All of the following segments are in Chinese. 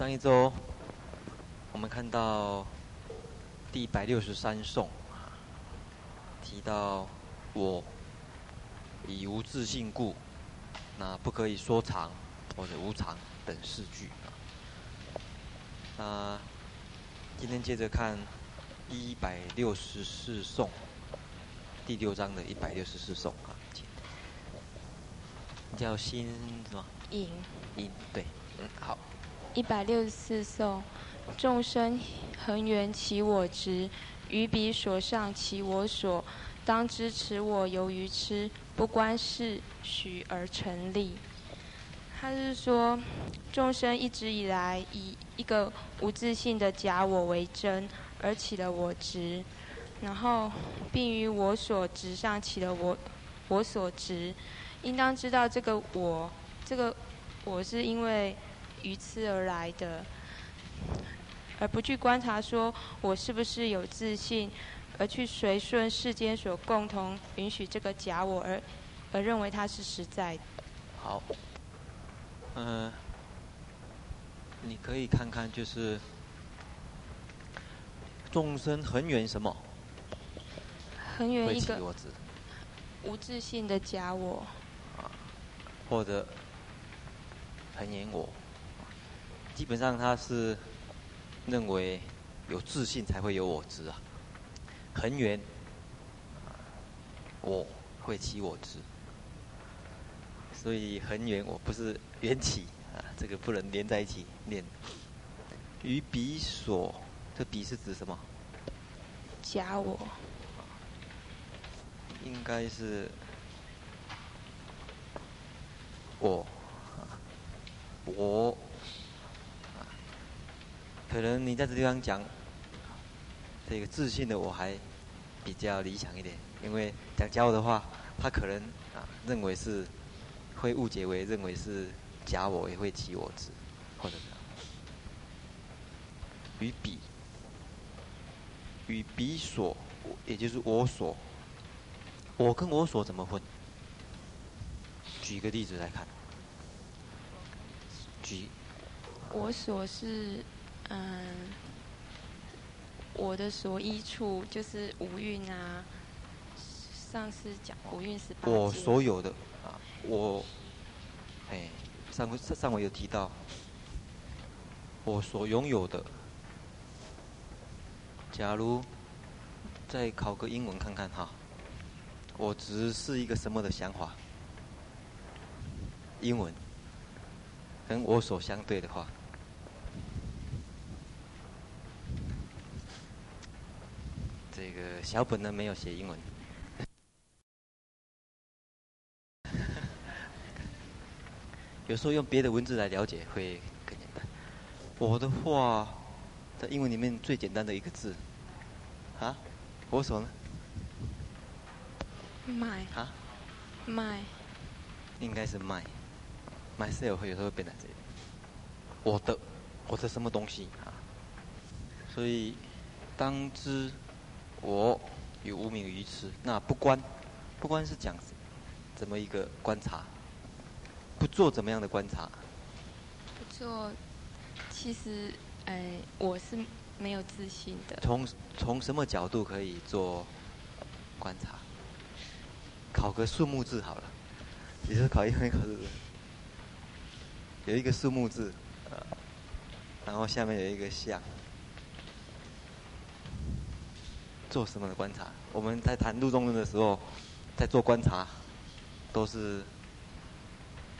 上一周我们看到第一百六十三颂，提到我以无自信故，那不可以说常或者无常等四句啊。那今天接着看一百六十四颂，第六章的一百六十四颂啊，叫心什么？隐。隐，对，嗯，好。一百六十四颂，众生恒缘起我执，于彼所上起我所，当知持我由于痴，不观是许而成立。他是说，众生一直以来以一个无自性的假我为真，而起了我执，然后并于我所执上起了我我所执，应当知道这个我，这个我是因为。愚痴而来的，而不去观察说我是不是有自信，而去随顺世间所共同允许这个假我而而认为它是实在的。好，嗯、呃，你可以看看，就是众生恒源什么？恒源一个无自信的假我，啊，或者恒缘我。基本上他是认为有自信才会有我执啊，恒远，我会起我执，所以恒远我不是缘起啊，这个不能连在一起念。于彼所，这彼是指什么？假我。应该是我，我。可能你在这地方讲这个自信的我还比较理想一点，因为讲假我的话，他可能啊认为是会误解为认为是假我也会起我执，或者是于彼与彼所，也就是我所，我跟我所怎么混？举一个例子来看，举我所是。嗯，我的所依处就是无蕴啊。上次讲五蕴十八。我所有的啊，我，哎，上回上回有提到，我所拥有的。假如再考个英文看看哈，我只是一个什么的想法？英文跟我所相对的话。这个小本呢没有写英文，有时候用别的文字来了解会更简单。我的话，在英文里面最简单的一个字，啊，我所呢？my 啊，my 应该是 my，myself 会有时候会变成这样。我的，我的什么东西啊？所以当知。我有无名愚痴，那不观，不观是讲怎么一个观察？不做怎么样的观察？不做，其实，哎，我是没有自信的。从从什么角度可以做观察？考个数目字好了，也是考一回考试，有一个数目字，然后下面有一个相。做什么的观察？我们在谈路中论的时候，在做观察，都是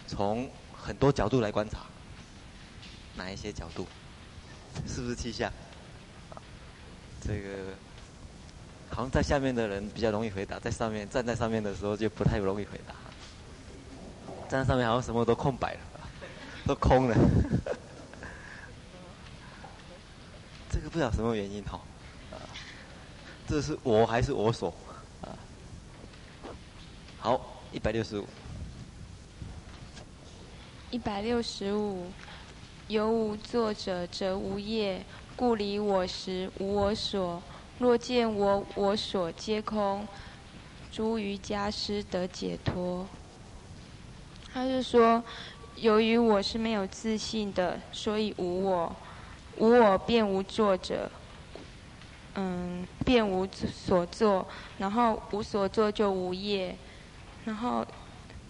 从很多角度来观察。哪一些角度？是不是气象？这个好像在下面的人比较容易回答，在上面站在上面的时候就不太容易回答。站在上面好像什么都空白了，都空了。这个不知道什么原因哈。这是我还是我所？啊，好，一百六十五。一百六十五，有无作者，则无业，故离我时无我所。若见我我所皆空，诸瑜伽师得解脱。他是说，由于我是没有自信的，所以无我，无我便无作者，嗯，便无所作，然后无所作就无业，然后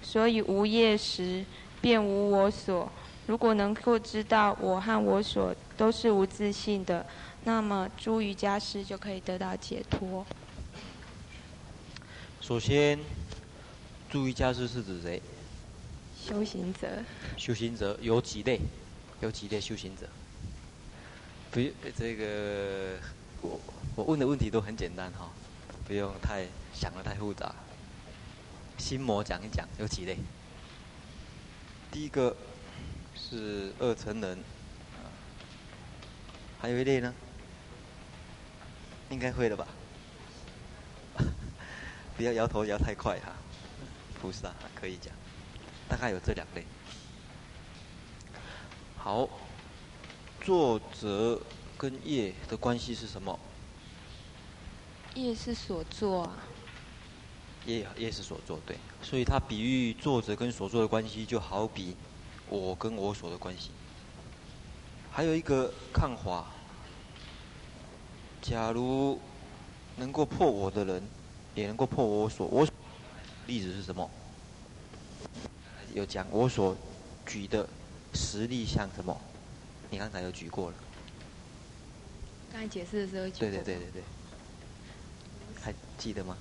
所以无业时便无我所。如果能够知道我和我所都是无自性的，那么诸瑜伽师就可以得到解脱。首先，诸瑜伽师是指谁？修行者。修行者有几类？有几类修行者？不，这个我我问的问题都很简单哈，不用太想得太复杂。心魔讲一讲，有几类？第一个是二乘人，还有一类呢？应该会了吧？不要摇头摇太快哈，菩萨可以讲，大概有这两类。好，作者跟业的关系是什么？业是所作啊。业业是所作，对，所以他比喻作者跟所作的关系，就好比我跟我所的关系。还有一个看法，假如能够破我的人。也能够破我所，我例子是什么？有讲我所举的实例像什么？你刚才有举过了。刚才解释的时候。对对对对对。还记得吗？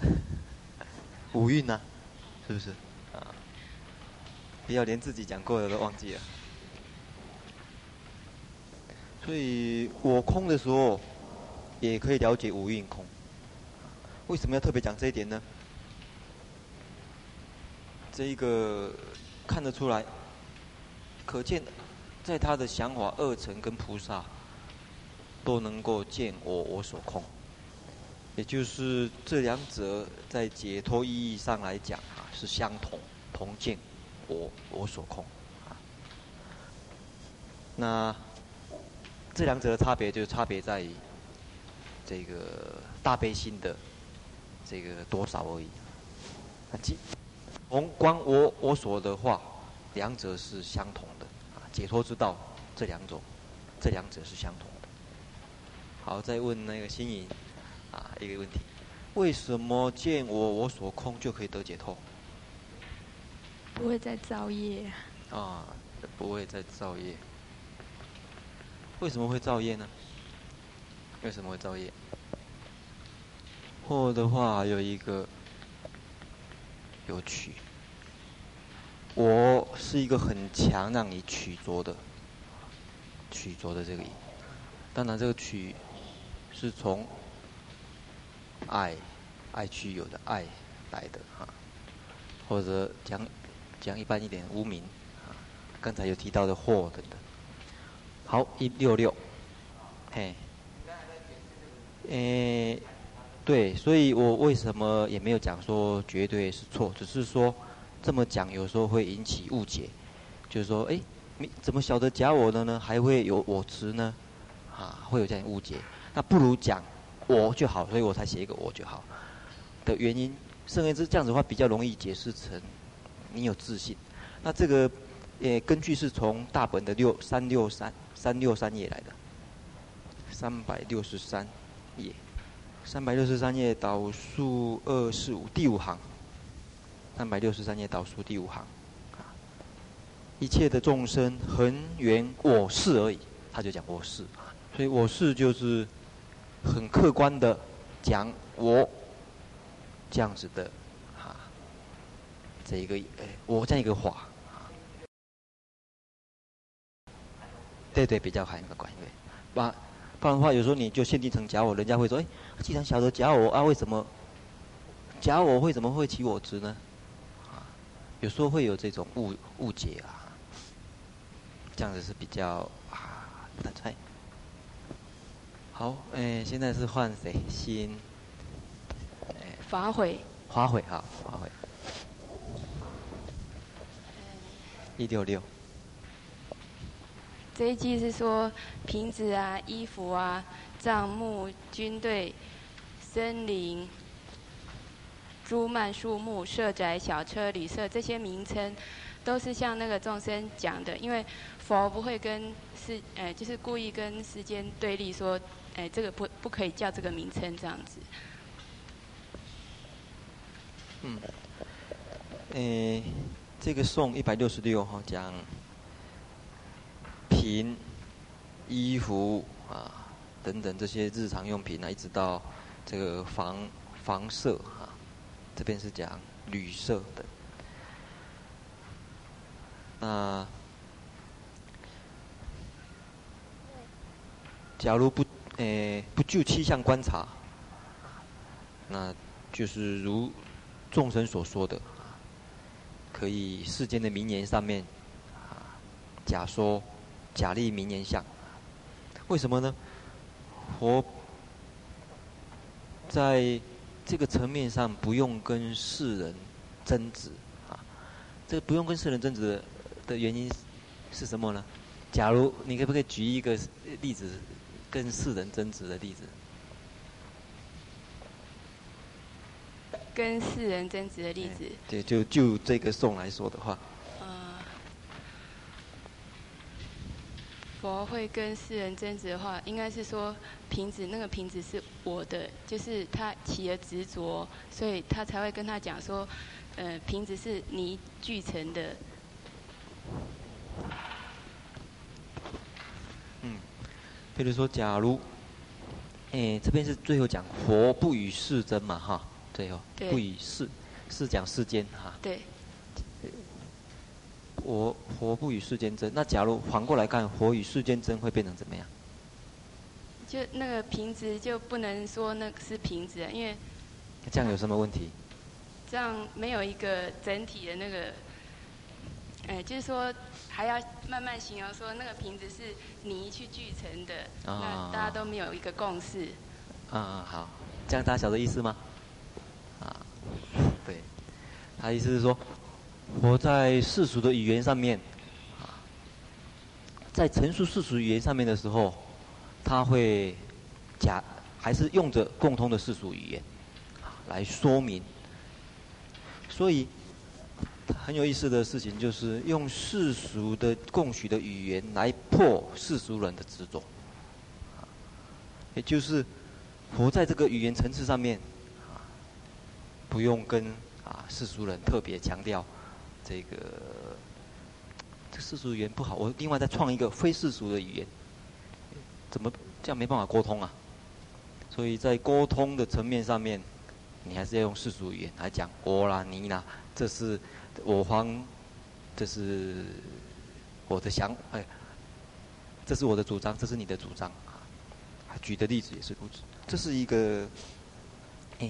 五蕴呢？是不是？啊。不要连自己讲过的都忘记了。所以我空的时候，也可以了解五蕴空。为什么要特别讲这一点呢？这一个看得出来，可见在他的想法，二乘跟菩萨都能够见我我所空，也就是这两者在解脱意义上来讲啊，是相同，同见我我所空啊。那这两者的差别，就差别在于这个大悲心的。这个多少而已。解从观我我所的话，两者是相同的。解脱之道，这两种，这两者是相同的。好，再问那个心颖啊一个问题：为什么见我我所空就可以得解脱？不会再造业。啊，不会再造业。为什么会造业呢？为什么会造业？或的话有一个有取，我是一个很强让你取着的，取着的这个，当然这个取是从爱爱去有的爱来的哈，或者讲讲一般一点无名，刚才有提到的惑等等。好，一六六，嘿，诶。对，所以我为什么也没有讲说绝对是错，只是说这么讲有时候会引起误解，就是说，哎，你怎么晓得假我的呢？还会有我执呢？啊，会有这样误解。那不如讲我就好，所以我才写一个我就好的原因。甚至是这样子的话，比较容易解释成你有自信。那这个也根据是从大本的六三六三三六三页来的，三百六十三页。三百六十三页倒数二四五第五行，三百六十三页倒数第五行，一切的众生恒缘我是而已，他就讲我是，所以我是就是很客观的讲我这样子的哈，这一个我这样一个话，对对比较含个关系，把。不然的话，有时候你就限定成假我，人家会说：“哎，既然晓得假我啊，为什么假我会怎么会起我执呢？”啊，有时候会有这种误误解啊，这样子是比较啊不太。好，哎，现在是换谁？新哎，法会。法会哈，法会。一六六。这一季是说瓶子啊、衣服啊、账目、军队、森林、诸曼树木、社宅、小车、旅舍这些名称，都是像那个众生讲的，因为佛不会跟世，呃，就是故意跟世间对立说，哎，这个不不可以叫这个名称这样子。嗯，诶，这个颂一百六十六号讲品、衣服啊等等这些日常用品啊，一直到这个房房舍啊，这边是讲旅舍的。那假如不诶不就气象观察，那就是如。众生所说的，可以世间的名言上面，啊，假说假立名言相，为什么呢？佛在这个层面上不用跟世人争执啊，这个不用跟世人争执的原因是什么呢？假如你可不可以举一个例子，跟世人争执的例子？跟世人争执的例子，对，就就这个颂来说的话，佛会跟世人争执的话，应该是说瓶子那个瓶子是我的，就是他起了执着，所以他才会跟他讲说，呃，瓶子是你聚成的。嗯，比如说，假如，哎，这边是最后讲佛不与世争嘛，哈。最后，对不与世，是讲世间哈。对。我佛不与世间争，那假如反过来看，佛与世间争会变成怎么样？就那个瓶子就不能说那个是瓶子，因为这样有什么问题？这样没有一个整体的那个，哎，就是说还要慢慢形容说那个瓶子是泥去聚成的，哦、那大家都没有一个共识。嗯嗯，好，这样大家晓得意思吗？啊对，他意思是说，活在世俗的语言上面，啊，在陈述世俗语言上面的时候，他会假还是用着共通的世俗语言，啊，来说明。所以很有意思的事情就是用世俗的共许的语言来破世俗人的执着，啊，也就是活在这个语言层次上面。不用跟啊世俗人特别强调这个这世俗语言不好，我另外再创一个非世俗的语言，怎么这样没办法沟通啊？所以在沟通的层面上面，你还是要用世俗语言来讲我啦你啦，这是我方，这是我的想哎，这是我的主张，这是你的主张。举的例子也是如此，这是一个。哎，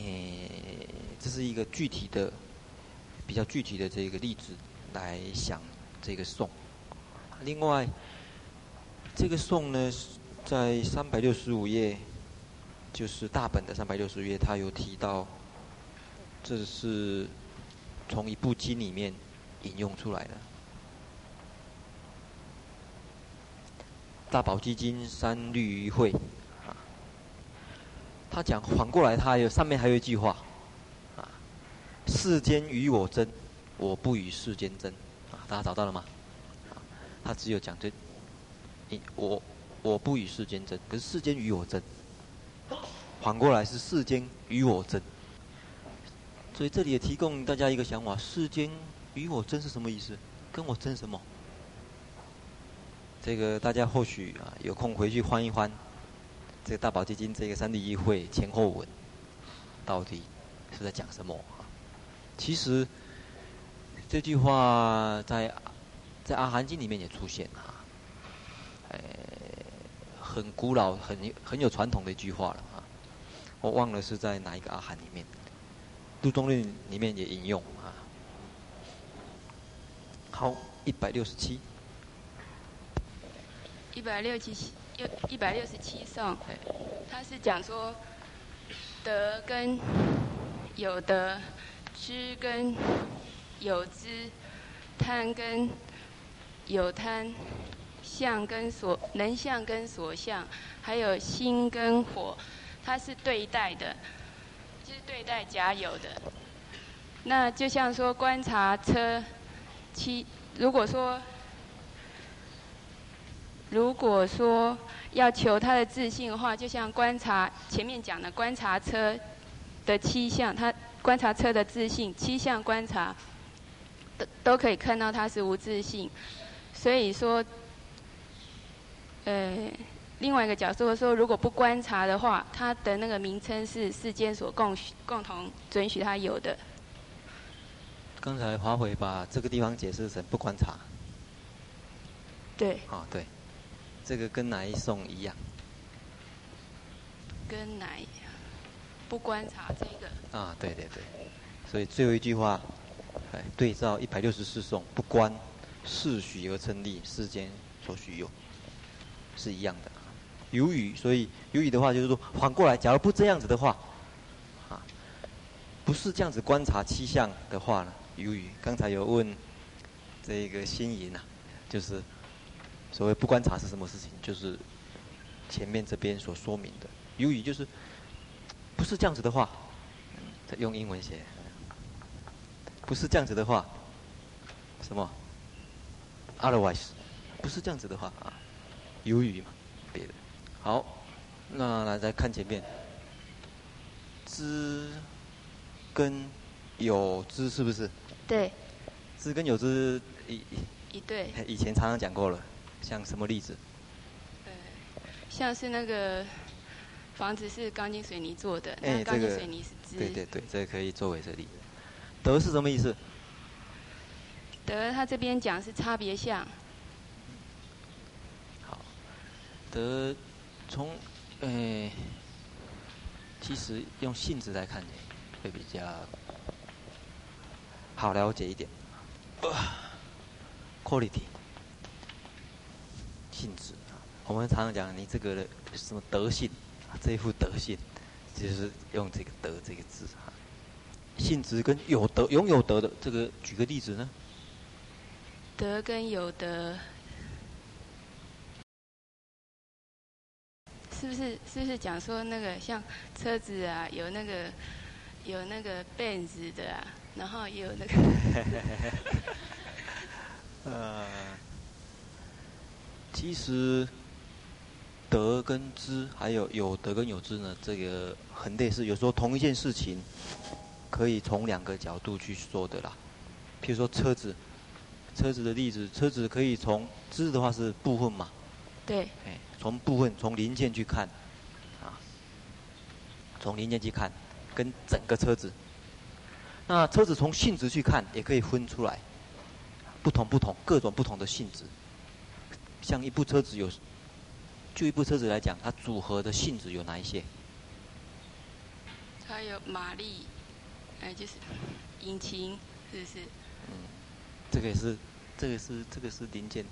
这是一个具体的、比较具体的这个例子来想这个颂。另外，这个颂呢，在三百六十五页，就是大本的三百六十五页，他有提到，这是从一部经里面引用出来的，《大宝积经》三律仪会。他讲反过来，他有上面还有一句话，世间与我争，我不与世间争，啊，大家找到了吗？他只有讲这，你我我不与世间争，可是世间与我争，反过来是世间与我争，所以这里也提供大家一个想法：世间与我争是什么意思？跟我争什么？这个大家或许啊有空回去翻一翻。这个大宝积经这个三律仪会前后文，到底是在讲什么？其实这句话在在阿含经里面也出现啊，哎，很古老、很很有传统的一句话了啊。我忘了是在哪一个阿含里面，《杜中论》里面也引用啊。好，一百六十七。一百六十七。一一百六十七颂，他是讲说，德跟有得，知跟有知，贪跟有贪，相跟所能相跟所相，还有心跟火，它是对待的，就是对待假有的。那就像说观察车七，如果说如果说要求他的自信的话，就像观察前面讲的观察车的七项，他观察车的自信七项观察都都可以看到他是无自信，所以说，呃。另外一个角度说，如果不观察的话，他的那个名称是世间所共、共同准许他有的。刚才华伟把这个地方解释成不观察。对。啊、哦，对，这个跟哪一送一样？跟哪一？不观察这个。啊，对对对，所以最后一句话，哎，对照一百六十四颂，不观世许而称立，世间所许有，是一样的。有余，所以有余的话就是说，反过来，假如不这样子的话，啊，不是这样子观察气象的话呢，由于。刚才有问这个心仪呐，就是所谓不观察是什么事情？就是前面这边所说明的由于，就是不是这样子的话，用英文写，不是这样子的话，什么？Otherwise，不是这样子的话啊，有余嘛，别的。好，那来再看前面，知跟有知是不是？对。知跟有知一一对。以前常常讲过了，像什么例子？呃，像是那个房子是钢筋水泥做的，哎，那钢筋水泥是知。对对对，这个可以作为这个例子。得是什么意思？德，他这边讲是差别相。好，德。从，诶、欸，其实用性质来看呢，会比较好了解一点。quality，性质，我们常常讲你这个的什么德性，这一副德性，就是用这个德这个字哈。性质跟有德、拥有德的这个，举个例子呢？德跟有德。是不是是不是讲说那个像车子啊，有那个有那个 Benz 的啊，然后也有那个。呃，其实德跟知，还有有德跟有知呢，这个很类似。有时候同一件事情，可以从两个角度去说的啦。譬如说车子，车子的例子，车子可以从知的话是部分嘛。对。哎。从部分、从零件去看，啊，从零件去看，跟整个车子。那车子从性质去看，也可以分出来，不同不同各种不同的性质。像一部车子有，就一部车子来讲，它组合的性质有哪一些？它有马力，哎，就是引擎，是不是？嗯，这个也是，这个是这个是零件。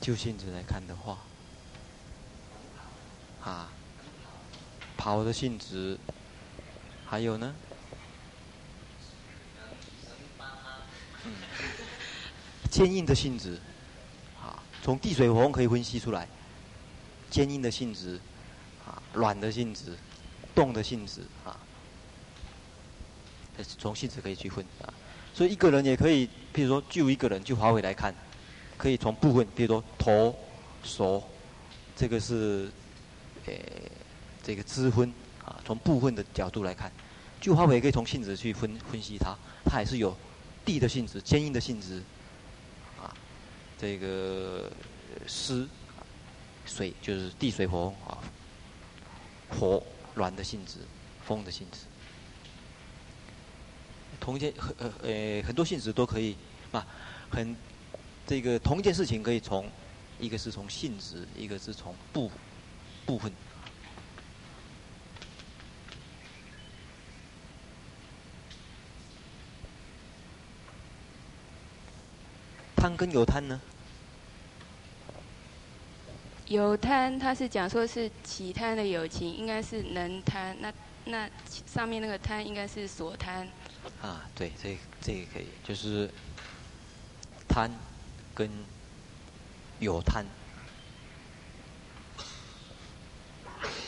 就性质来看的话，啊，跑的性质，还有呢，坚硬的性质，从地水火风可以分析出来，坚硬的性质，啊，软的性质，动的性质，啊，从性质可以区分啊，所以一个人也可以，譬如说就一个人就华为来看。可以从部分，比如说头、手，这个是，呃，这个知分啊，从部分的角度来看，就华为可以从性质去分分析它，它还是有地的性质、坚硬的性质，这个湿、水就是地水火啊，火软的性质、风的性质，同一件很呃呃很多性质都可以啊，很。这个同一件事情可以从，一个是从性质，一个是从部部分。贪跟有贪呢？有贪，他是讲说是起贪的友情，应该是能贪。那那上面那个贪应该是所贪。啊，对，这这个可以，就是贪。跟有贪，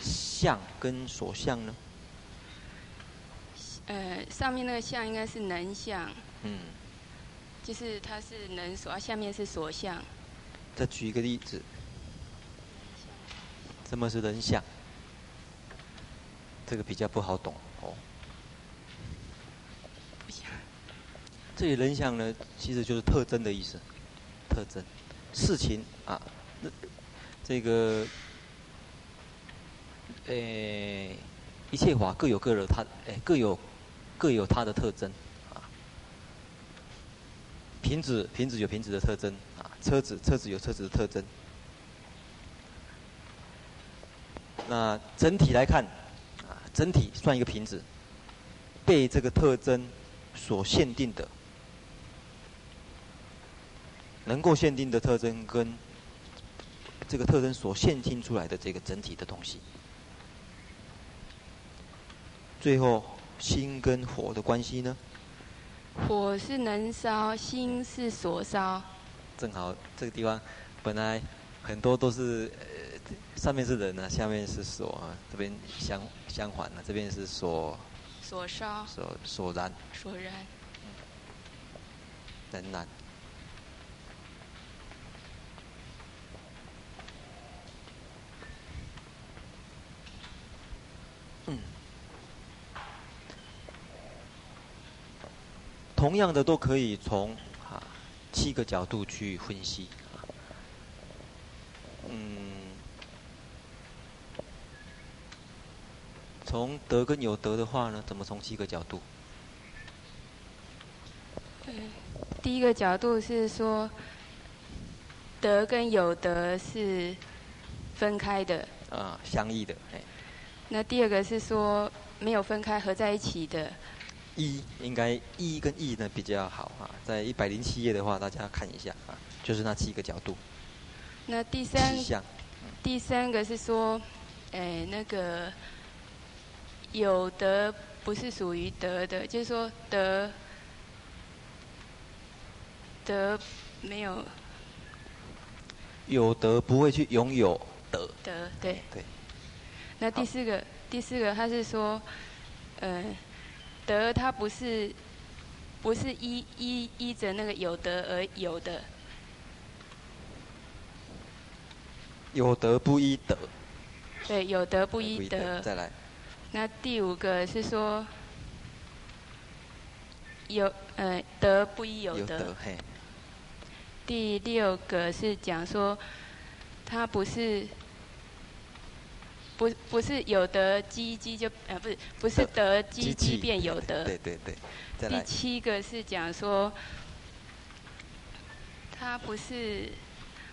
相跟所相呢？呃，上面那个相应该是能相。嗯。就是它是能所，下面是所相。再举一个例子。什么是人相？这个比较不好懂哦。这里人相呢，其实就是特征的意思。特征，事情啊，那这个，诶，一切法各有各的它，诶，各有各有它的特征啊。瓶子，瓶子有瓶子的特征啊。车子，车子有车子的特征。那整体来看，啊，整体算一个瓶子，被这个特征所限定的，能够限定的特征跟这个特征所限定出来的这个整体的东西，最后心跟火的关系呢？火是能烧，心是所烧。正好这个地方本来很多都是。上面是人呢、啊，下面是所啊，这边相相反呢，这边是所。所烧。所所燃。所燃。能燃。嗯。同样的都可以从啊七个角度去分析。从得跟有得的话呢，怎么从七个角度？嗯，第一个角度是说，得跟有得是分开的。啊，相异的，哎。那第二个是说没有分开，合在一起的。一应该一跟异呢比较好啊，在一百零七页的话，大家看一下啊，就是那七个角度。那第三，嗯、第三个是说，哎，那个。有德不是属于德的，就是说德德没有有德不会去拥有德。德对对。那第四个第四个他是说，呃，德它不是不是依依依着那个有德而有的，有德不依德。对，有德不依德。再来。那第五个是说，有呃得不一有得。有得嘿。第六个是讲说，他不是，不不是有得积积就呃不是不是得积积便有得。对对对。第七个是讲说，他不是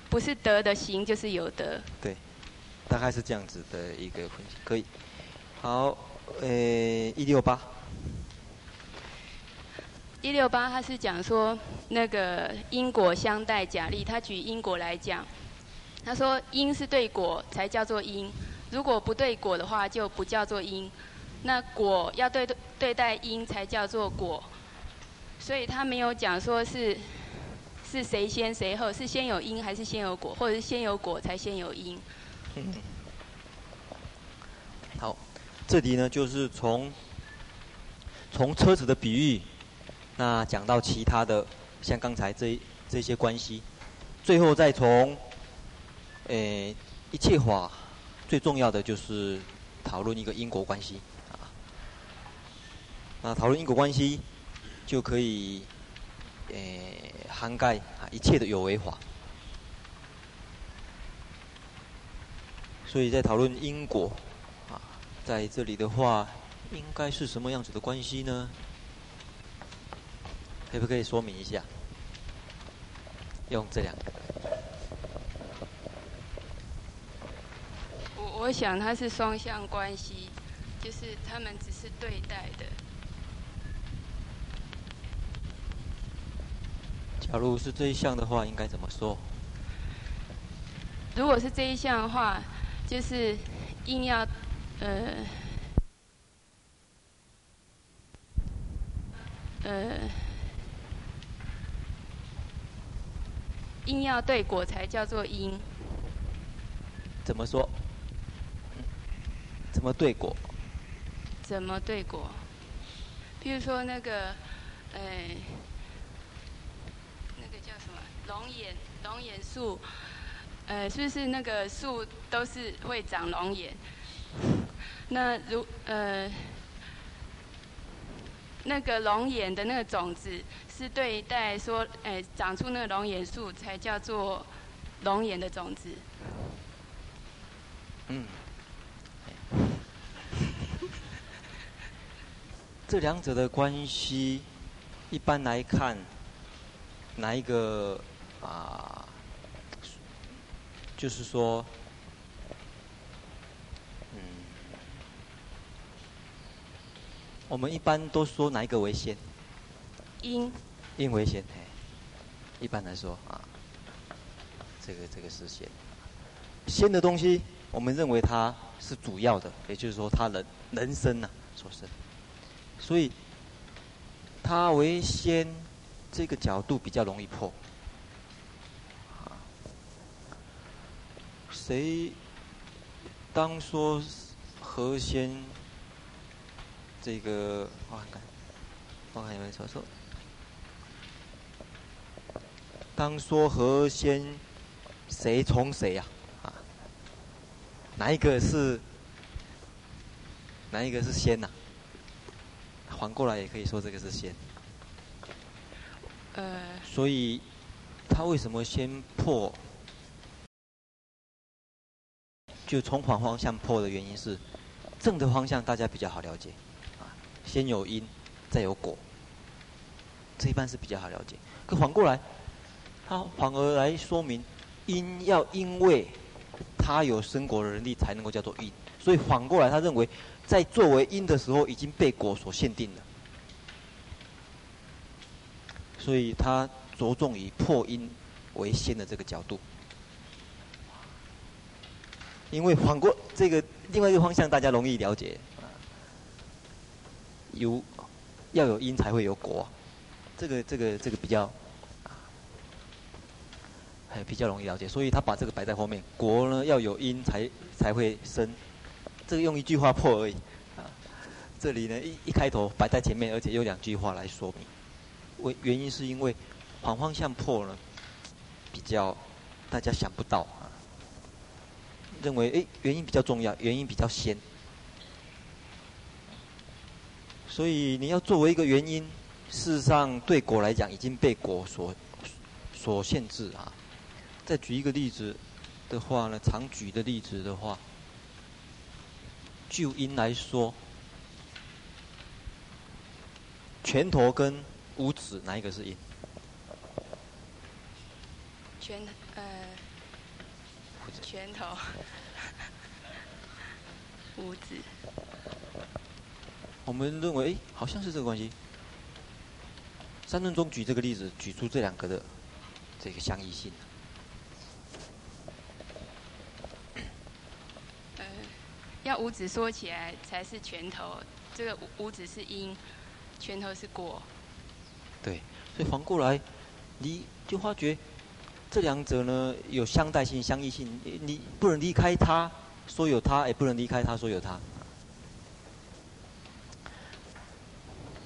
不是得的行就是有得。对，大概是这样子的一个分析，可以。好，呃，一六八。一六八，他是讲说那个因果相待假立，他举因果来讲，他说因是对果才叫做因，如果不对果的话就不叫做因，那果要对对待因才叫做果，所以他没有讲说是是谁先谁后，是先有因还是先有果，或者是先有果才先有因。嗯。这里呢，就是从从车子的比喻，那讲到其他的，像刚才这这些关系，最后再从，诶，一切法最重要的就是讨论一个因果关系啊。那讨论因果关系，就可以诶涵盖啊一切的有为法。所以在讨论因果。在这里的话，应该是什么样子的关系呢？可不可以说明一下？用这两个。我我想它是双向关系，就是他们只是对待的。假如是这一项的话，应该怎么说？如果是这一项的话，就是硬要。呃，呃，因要对果才叫做因。怎么说？怎么对果？怎么对果？譬如说那个，哎、欸，那个叫什么龙眼龙眼树，呃，是不是那个树都是会长龙眼？那如呃，那个龙眼的那个种子是对待说，哎、长出那个龙眼树才叫做龙眼的种子。嗯。这两者的关系，一般来看，哪一个啊？就是说，我们一般都说哪一个为先？因。因为先，嘿，一般来说啊，这个这个是先。先的东西，我们认为它是主要的，也就是说，它人人生呐、啊，所生。所以，它为先，这个角度比较容易破。谁当说何先？这个我看看，我看有没有说错。当说何先，谁从谁呀？啊，哪一个是？哪一个是先呐、啊？反过来也可以说这个是先，呃，所以他为什么先破？就从反方向破的原因是，正的方向大家比较好了解，啊，先有因，再有果，这一般是比较好了解。可反过来，他反而来说明，因要因为他有生果的能力才能够叫做因，所以反过来他认为。在作为因的时候，已经被果所限定了，所以他着重以破因为先的这个角度。因为反过这个另外一个方向，大家容易了解，有要有因才会有果，这个这个这个比较还比较容易了解，所以他把这个摆在后面，果呢要有因才才会生。这个用一句话破而已，啊，这里呢一一开头摆在前面，而且用两句话来说明，为原因是因为反方向破呢，比较大家想不到啊，认为诶原因比较重要，原因比较先，所以你要作为一个原因，事实上对果来讲已经被果所所限制啊。再举一个例子的话呢，常举的例子的话。就因来说，拳头跟五指哪一个是因？拳呃，拳头，五指。我们认为，哎好像是这个关系。三论中举这个例子，举出这两个的这个相异性。要五指说起来才是拳头，这个五指是因，拳头是果。对，所以反过来，你就发觉这两者呢有相待性、相异性，你不能离开它说有它，也不能离开它说有它。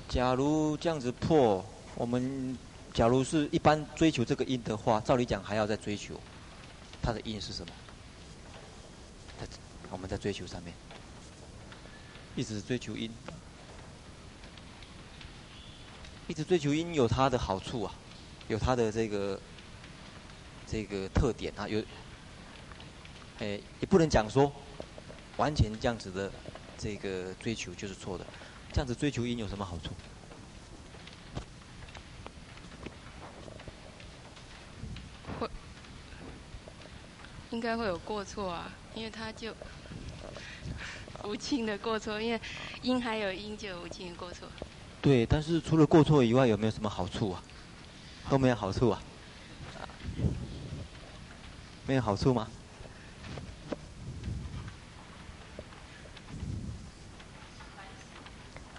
假如这样子破，我们假如是一般追求这个因的话，照理讲还要再追求它的因是什么？我们在追求上面，一直追求因，一直追求因有它的好处啊，有它的这个这个特点啊，有，哎，也不能讲说完全这样子的这个追求就是错的，这样子追求因有什么好处？会，应该会有过错啊，因为他就。无尽的过错，因为因还有因就有无尽的过错。对，但是除了过错以外，有没有什么好处啊？都没有好处啊？没有好处吗？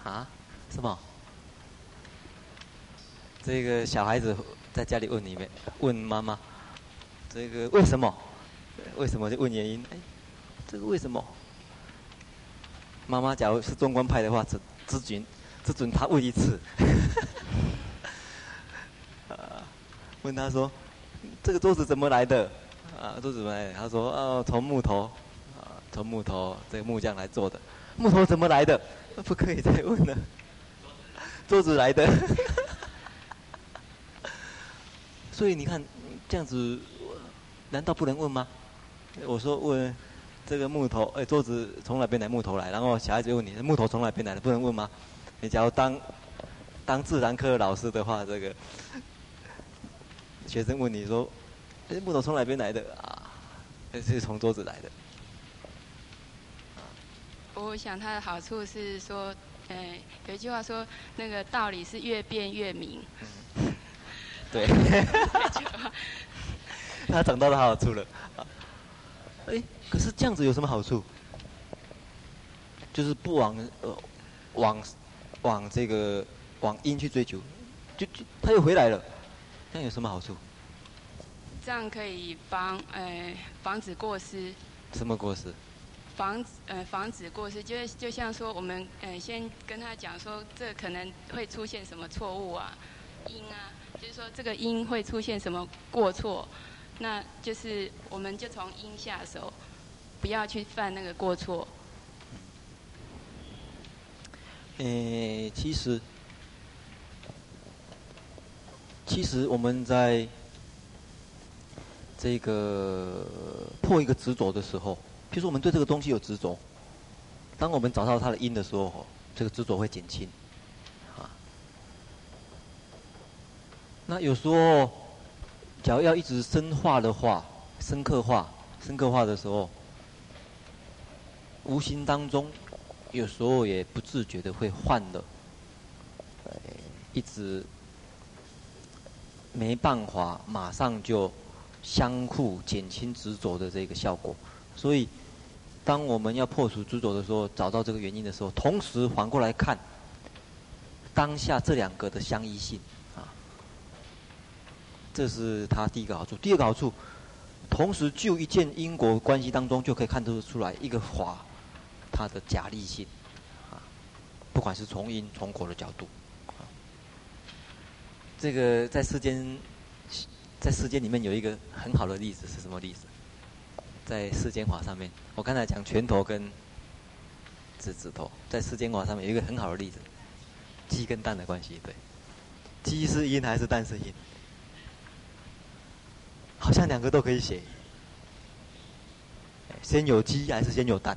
啊？什么？这个小孩子在家里问你们，问妈妈，这个为什么？为什么就问原因？哎，这个为什么？妈妈，假如是中观派的话，只只准只准他问一次。啊，问他说：“这个桌子怎么来的？”啊，桌子怎么来的？他说：“哦，从木头，啊，从木头这个木匠来做的。木头怎么来的？不可以再问了。桌子来的。”所以你看，这样子，难道不能问吗？我说问。这个木头，哎，桌子从哪边来？木头来。然后小孩子问你，木头从哪边来的？不能问吗？你假如当当自然科老师的话，这个学生问你说，哎，木头从哪边来的啊？是从桌子来的。我想它的好处是说，呃，有一句话说，那个道理是越辩越明。嗯、对。他长大的好处了。哎，可是这样子有什么好处？就是不往呃往往这个往阴去追求，就就他又回来了，这样有什么好处？这样可以防呃防止过失。什么过失？防呃防止过失，就是就像说我们呃先跟他讲说，这可能会出现什么错误啊，因啊，就是说这个因会出现什么过错。那就是，我们就从因下手，不要去犯那个过错。诶，其实，其实我们在这个破一个执着的时候，譬如我们对这个东西有执着，当我们找到它的因的时候，这个执着会减轻。啊，那有时候。假如要一直深化的话，深刻化、深刻化的时候，无形当中，有时候也不自觉的会换了，一直没办法马上就相互减轻执着的这个效果。所以，当我们要破除执着的时候，找到这个原因的时候，同时反过来看当下这两个的相依性。啊这是它第一个好处。第二个好处，同时就一件因果关系当中，就可以看得出来一个法它的假立性，啊，不管是从因从果的角度，啊，这个在世间，在世间里面有一个很好的例子是什么例子？在世间法上面，我刚才讲拳头跟指指头，在世间法上面有一个很好的例子，鸡跟蛋的关系，对，鸡是因还是蛋是因？好像两个都可以写，先有鸡还是先有蛋？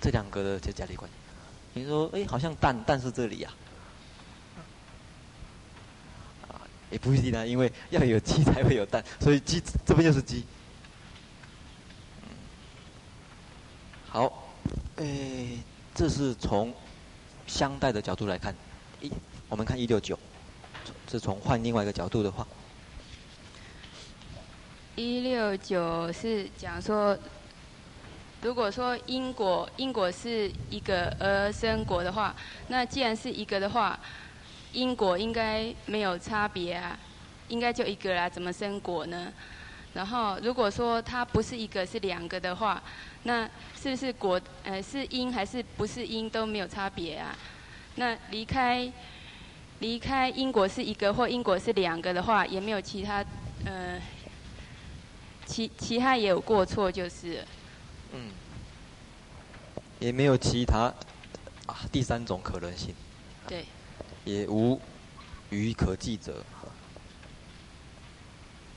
这两个的就假立关系。你说，哎，好像蛋，蛋是这里呀，也不一定啊，因为要有鸡才会有蛋，所以鸡这边就是鸡。好，哎，这是从相待的角度来看，一，我们看一六九。是从换另外一个角度的话，一六九是讲说，如果说因果因果是一个而生果的话，那既然是一个的话，因果应该没有差别啊，应该就一个啦，怎么生果呢？然后如果说它不是一个是两个的话，那是不是果呃是因还是不是因都没有差别啊？那离开。离开因果是一个或因果是两个的话，也没有其他，呃，其其他也有过错就是。嗯。也没有其他啊，第三种可能性。对。也无余可记者。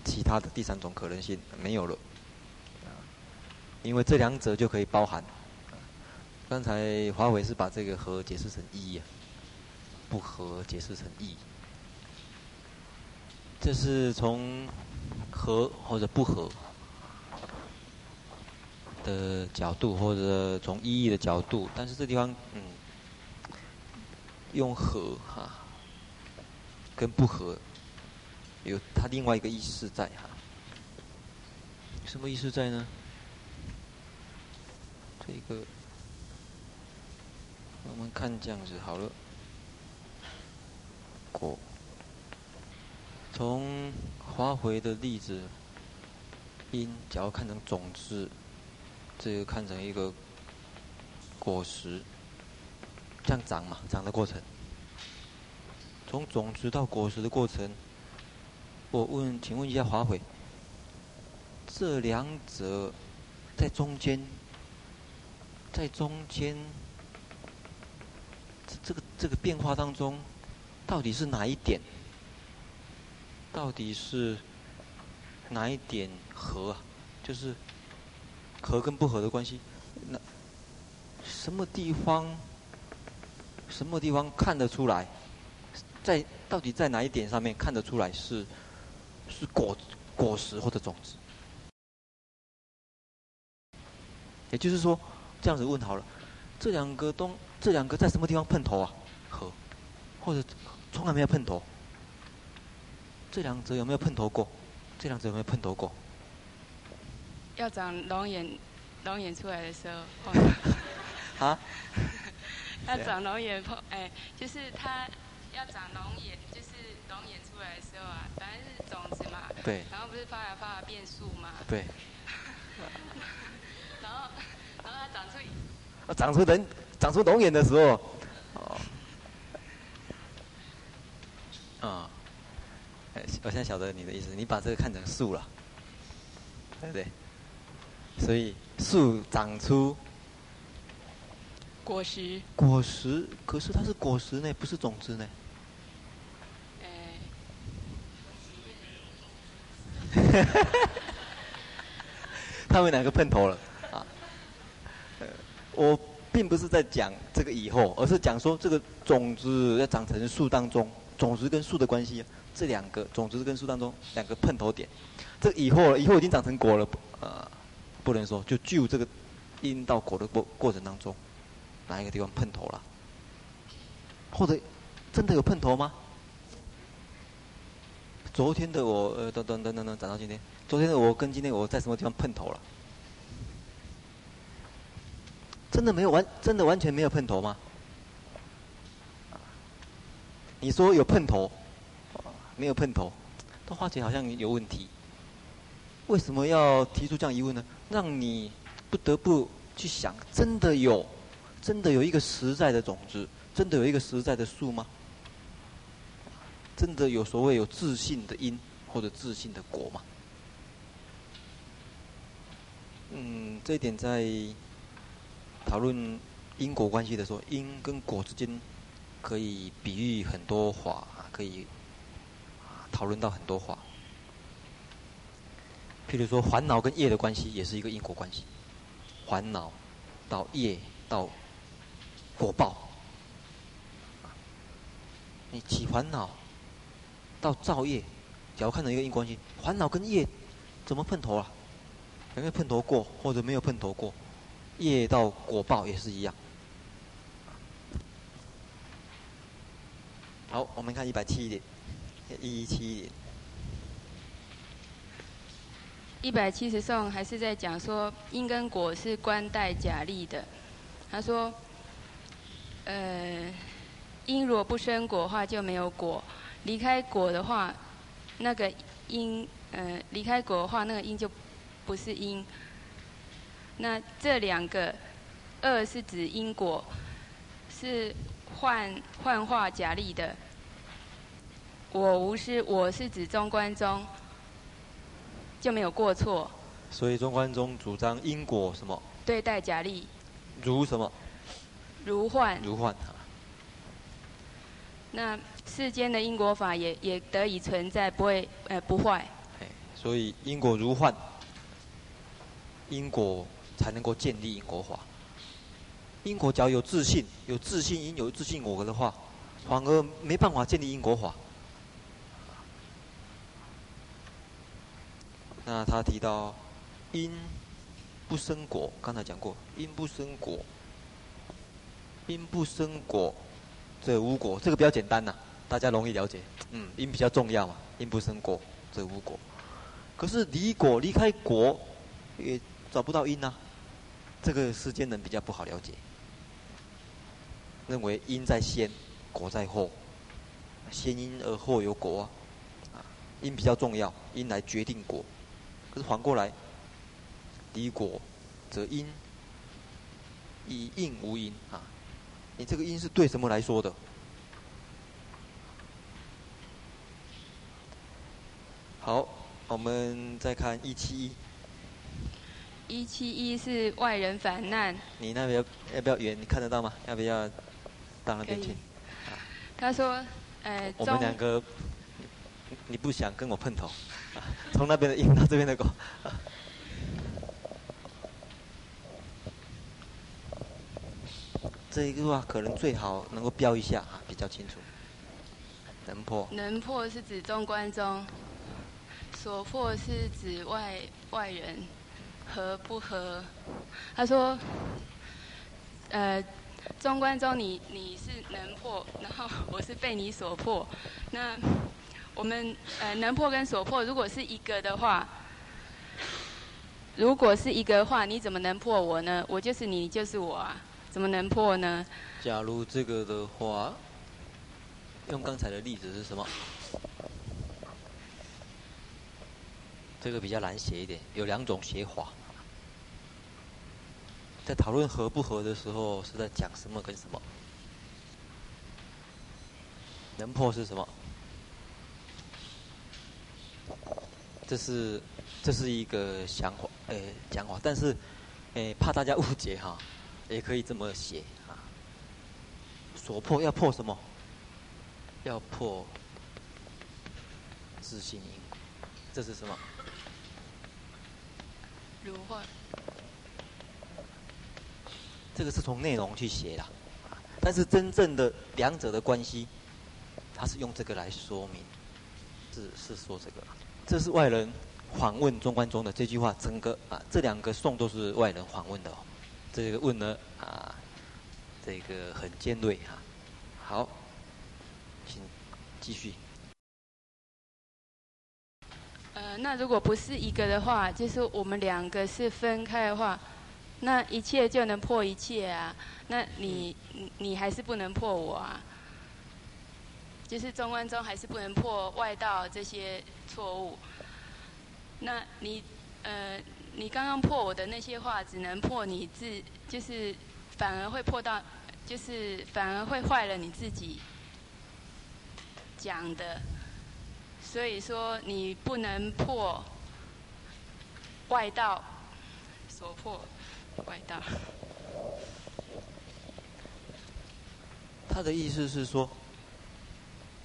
其他的第三种可能性没有了。因为这两者就可以包含。刚才华为是把这个和解释成一呀。不和解释成异，这是从和或者不和的角度，或者从意义的角度，但是这地方，嗯，用和哈跟不和有它另外一个意思在哈，什么意思在呢？这个我们看这样子好了。果，从花回的例子，因，假如看成种子，这个看成一个果实，这样长嘛，长的过程，从种子到果实的过程，我问，请问一下华伟，这两者在中间，在中间，这个这个变化当中，到底是哪一点？到底是哪一点合啊？就是合跟不合的关系？那什么地方？什么地方看得出来？在到底在哪一点上面看得出来是是果果实或者种子？也就是说，这样子问好了，这两个东这两个在什么地方碰头啊？和，或者从来没有碰头？这两者有没有碰头过？这两者有没有碰头过？要长龙眼，龙眼出来的时候。啊？要长龙眼碰，哎，就是它要长龙眼，就是龙眼出来的时候啊，反正是种子嘛。对。然后不是发芽发芽变树嘛。对。然后，然后它长出。啊，长出人，长出龙眼的时候，哦。啊。哎，我现在晓得你的意思，你把这个看成树了，对不对？所以树长出。果实，果实，可是它是果实呢，不是种子呢。哎，他们两个碰头了啊！我并不是在讲这个以后，而是讲说这个种子要长成树当中，种子跟树的关系，这两个种子跟树当中两个碰头点，这以后以后已经长成果了，呃，不能说就具有这个因到果的过过程当中。哪一个地方碰头了？或者真的有碰头吗？昨天的我，呃，等等等等等，讲到今天，昨天的我跟今天我在什么地方碰头了？真的没有完，真的完全没有碰头吗？你说有碰头，没有碰头，这话题好像有问题。为什么要提出这样疑问呢？让你不得不去想，真的有。真的有一个实在的种子，真的有一个实在的树吗？真的有所谓有自信的因或者自信的果吗？嗯，这一点在讨论因果关系的时候，因跟果之间可以比喻很多话，可以讨论到很多话。譬如说，烦恼跟业的关系也是一个因果关系，烦恼到业到。果报，你起烦恼到造业，假如看到一个因果关系，烦恼跟业怎么碰头啊？有没有碰头过，或者没有碰头过？业到果报也是一样。好，我们看一百七一点，一一七一点。一百七十颂还是在讲说因跟果是关待假立的，他说。呃，因如果不生果的话就没有果，离开果的话，那个因呃离开果的话，那个因就不是因。那这两个二是指因果，是幻幻化假立的。我无是，我是指中观中就没有过错。所以中观中主张因果什么？对待假立。如什么？如幻，如幻。那世间的因果法也也得以存在，不会呃不坏。所以因果如幻，因果才能够建立因果法。因果只要有自信，有自信因，有自信果的话，反而没办法建立因果法。那他提到因不生果，刚才讲过，因不生果。因不生果，则无果。这个比较简单呐、大家容易了解。嗯，因比较重要嘛。因不生果，则无果。可是离果离开果，也找不到因呐、啊。这个世间人比较不好了解，认为因在先，果在后。先因而后有果啊。因比较重要，因来决定果。可是反过来，离果则因，以应无因啊。你这个音是对什么来说的？好，我们再看一七一。一七一是外人烦难。你那边要不要远？你看得到吗？要不要到那边去？他说：“呃，我们两个，你不想跟我碰头？从那边的音到这边的狗。这一句话可能最好能够标一下，比较清楚。能破。能破是指中观中，所破是指外外人。”合不合？他说：“呃，中观中你你是能破，然后我是被你所破。那我们呃能破跟所破，如果是一个的话，如果是一个的话，你怎么能破我呢？我就是你，你就是我啊，怎么能破呢？”假如这个的话，用刚才的例子是什么？这个比较难写一点，有两种写法。在讨论合不合的时候，是在讲什么跟什么？能破是什么？这是这是一个想法，诶，讲法，但是，诶，怕大家误解哈，也可以这么写啊。所破要破什么？要破自信因，这是什么？如幻。这个是从内容去写的，但是真正的两者的关系，他是用这个来说明，是是说这个，这是外人访问中观中的这句话，整个啊这两个颂都是外人访问的哦，这个问呢啊，这个很尖锐哈，好，请继续。呃，那如果不是一个的话，就是我们两个是分开的话。那一切就能破一切啊！那你你还是不能破我啊！就是中观中还是不能破外道这些错误。那你呃，你刚刚破我的那些话，只能破你自，就是反而会破到，就是反而会坏了你自己讲的。所以说你不能破外道所破。外道，他的意思是说，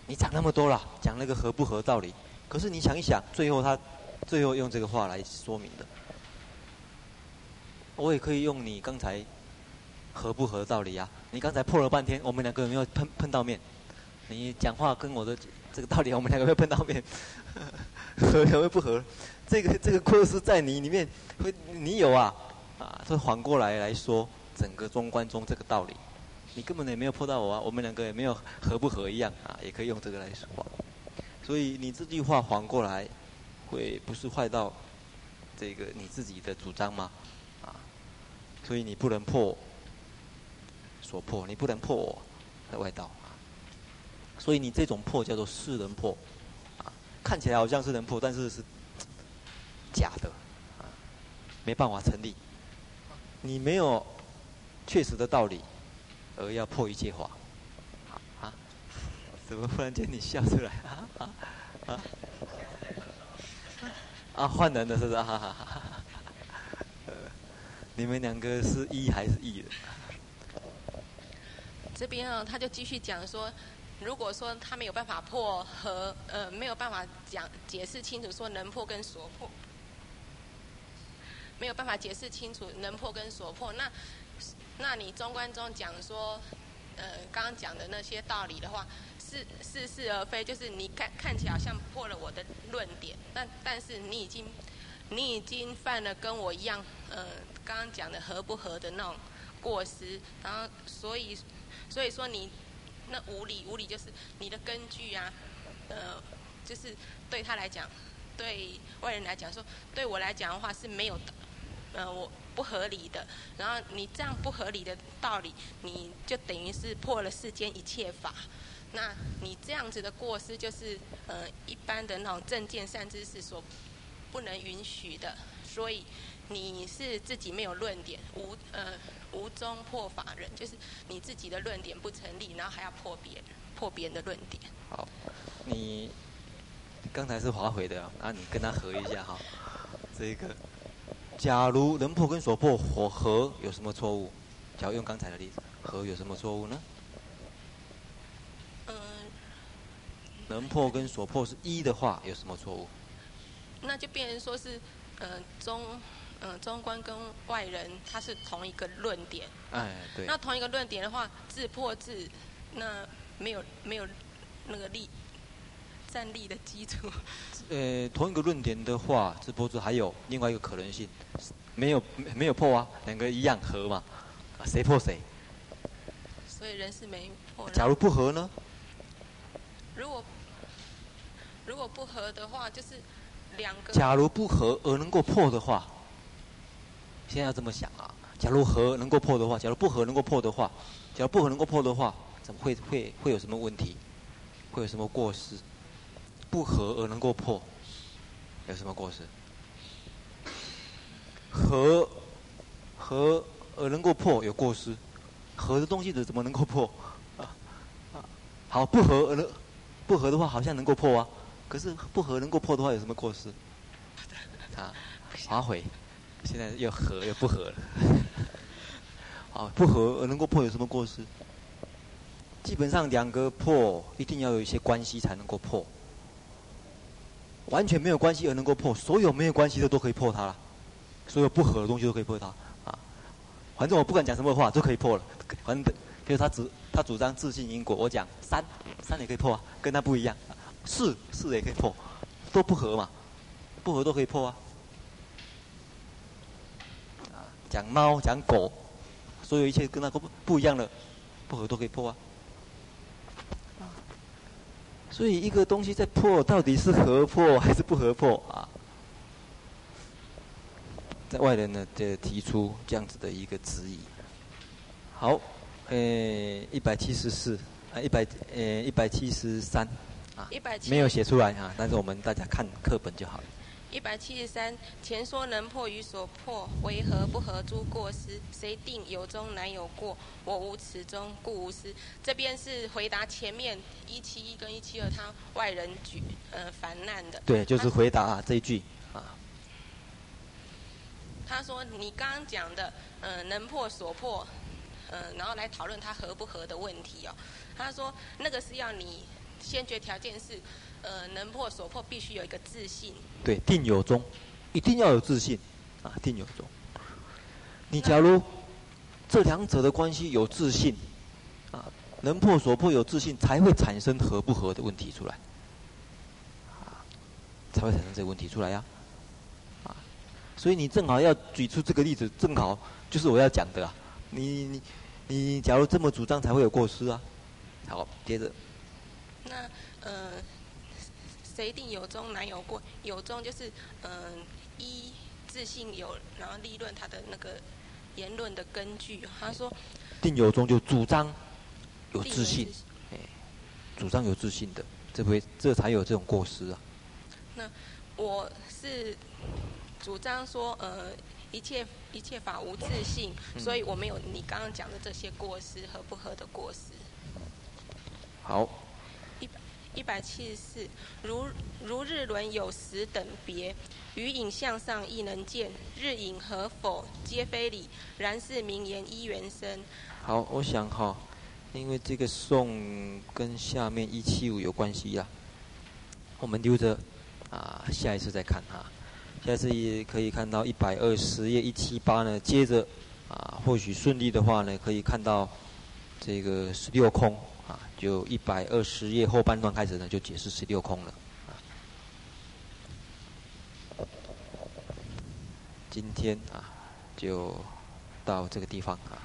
你讲那么多了，讲那个合不合道理，可是你想一想，最后他最后用这个话来说明的，我也可以用你刚才合不合道理啊？你刚才破了半天，我们两个有没有碰碰到面？你讲话跟我的这个道理，我们两个没有碰到面，合合不合？这个这个故事在你里面，会你有啊？啊，这反过来来说，整个中观中这个道理，你根本也没有破到我啊，我们两个也没有合不合一样啊，也可以用这个来说。所以你这句话反过来，会不是坏到这个你自己的主张吗？所以你不能破所破，你不能破我的外道啊。所以你这种破叫做世人破，啊，看起来好像是能破，但是是假的，啊，没办法成立。你没有确实的道理，而要破一切法，啊？怎么忽然间你笑出来啊啊 啊？啊，换人了是不是？哈哈哈哈。你们两个是一还是异人？这边啊，他就继续讲说，如果说他没有办法破和呃没有办法讲解释清楚说能破跟所破。没有办法解释清楚能破跟所破，那，那你中观中讲说，呃，刚刚讲的那些道理的话，是似是而非，就是你看看起来好像破了我的论点，但但是你已经，你已经犯了跟我一样，呃，刚刚讲的合不合的那种过失，然后所以，所以说你那无理无理就是你的根据啊，呃，就是对他来讲，对外人来讲说，对我来讲的话是没有的。呃，我不合理的，然后你这样不合理的道理，你就等于是破了世间一切法。那你这样子的过失，就是呃一般的那种正见善知识所不能允许的，所以你是自己没有论点，无呃无中破法人，就是你自己的论点不成立，然后还要破别人，破别人的论点。好，你刚才是华回的啊，你跟他合一下哈。这一个，假如能破跟所破火合有什么错误？假如用刚才的例子，合有什么错误呢？嗯。能破跟所破是一的话，有什么错误？那就变成说是，呃，中，呃，中观跟外人他是同一个论点。哎，对。那同一个论点的话，自破自，那没有没有那个立站立的基础。呃，同一个论点的话，自破自还有另外一个可能性，没有没有破啊，两个一样合嘛，啊，谁破谁？所以人是没破。假如不合呢？如果如果不合的话，就是。两个。假如不合而能够破的话，现在要这么想啊。假如合能够破的话，假如不和能够破的话，假如不和能够破的话，怎么会会会有什么问题？会有什么过失？不和而能够破，有什么过失？合合而能够破有过失，合的东西怎怎么能够破？啊啊，好，不和而能不和的话，好像能够破啊。可是不和能够破的话，有什么过失？啊，划回，现在又合又不合了。啊，不合能够破有什么过失？基本上两个破一定要有一些关系才能够破。完全没有关系而能够破，所有没有关系的都可以破它了。所有不合的东西都可以破它啊。反正我不管讲什么话都可以破了。反正，比如他主他主张自性因果，我讲三三也可以破啊，跟他不一样。四四也可以破，都不合嘛，不合都可以破啊。啊，讲猫讲狗，所有一切跟那个不不一样的，不合都可以破啊。所以一个东西在破，到底是合破还是不合破啊？在外人呢，就提出这样子的一个质疑。好，呃，一百七十四啊，一百呃一百七十三。啊，没有写出来啊，但是我们大家看课本就好了。一百七十三，前说能破与所破为何不合诸过失，谁定有中难有过？我无此中，故无失。这边是回答前面一七一跟一七二他外人举呃反难的。对，就是回答、啊、这一句啊。他说你刚刚讲的呃能破所破，呃然后来讨论他合不合的问题哦。他说那个是要你。先决条件是，呃，能破所破必须有一个自信。对，定有中，一定要有自信，啊，定有中。你假如这两者的关系有自信，啊，能破所破有自信，才会产生合不合的问题出来，啊，才会产生这个问题出来呀，啊，所以你正好要举出这个例子，正好就是我要讲的啊。你你你，假如这么主张，才会有过失啊。好，接着。那呃，谁定有中难有过？有中就是嗯、呃，依自信有，然后立论他的那个言论的根据。他说，定有中就主张有自信，哎，主张有自信的，这回这才有这种过失啊。那我是主张说，呃，一切一切法无自信，嗯、所以我没有你刚刚讲的这些过失合不合的过失。好。一百七十四，如如日轮有时等别，余影向上亦能见。日影何否，皆非理。然是名言依缘生。好，我想哈，因为这个颂跟下面一七五有关系呀，我们留着啊，下一次再看哈。下次也可以看到一百二十页一七八呢，接着啊，或许顺利的话呢，可以看到这个十六空。就一百二十页后半段开始呢，就解释十六空了。今天啊，就到这个地方啊。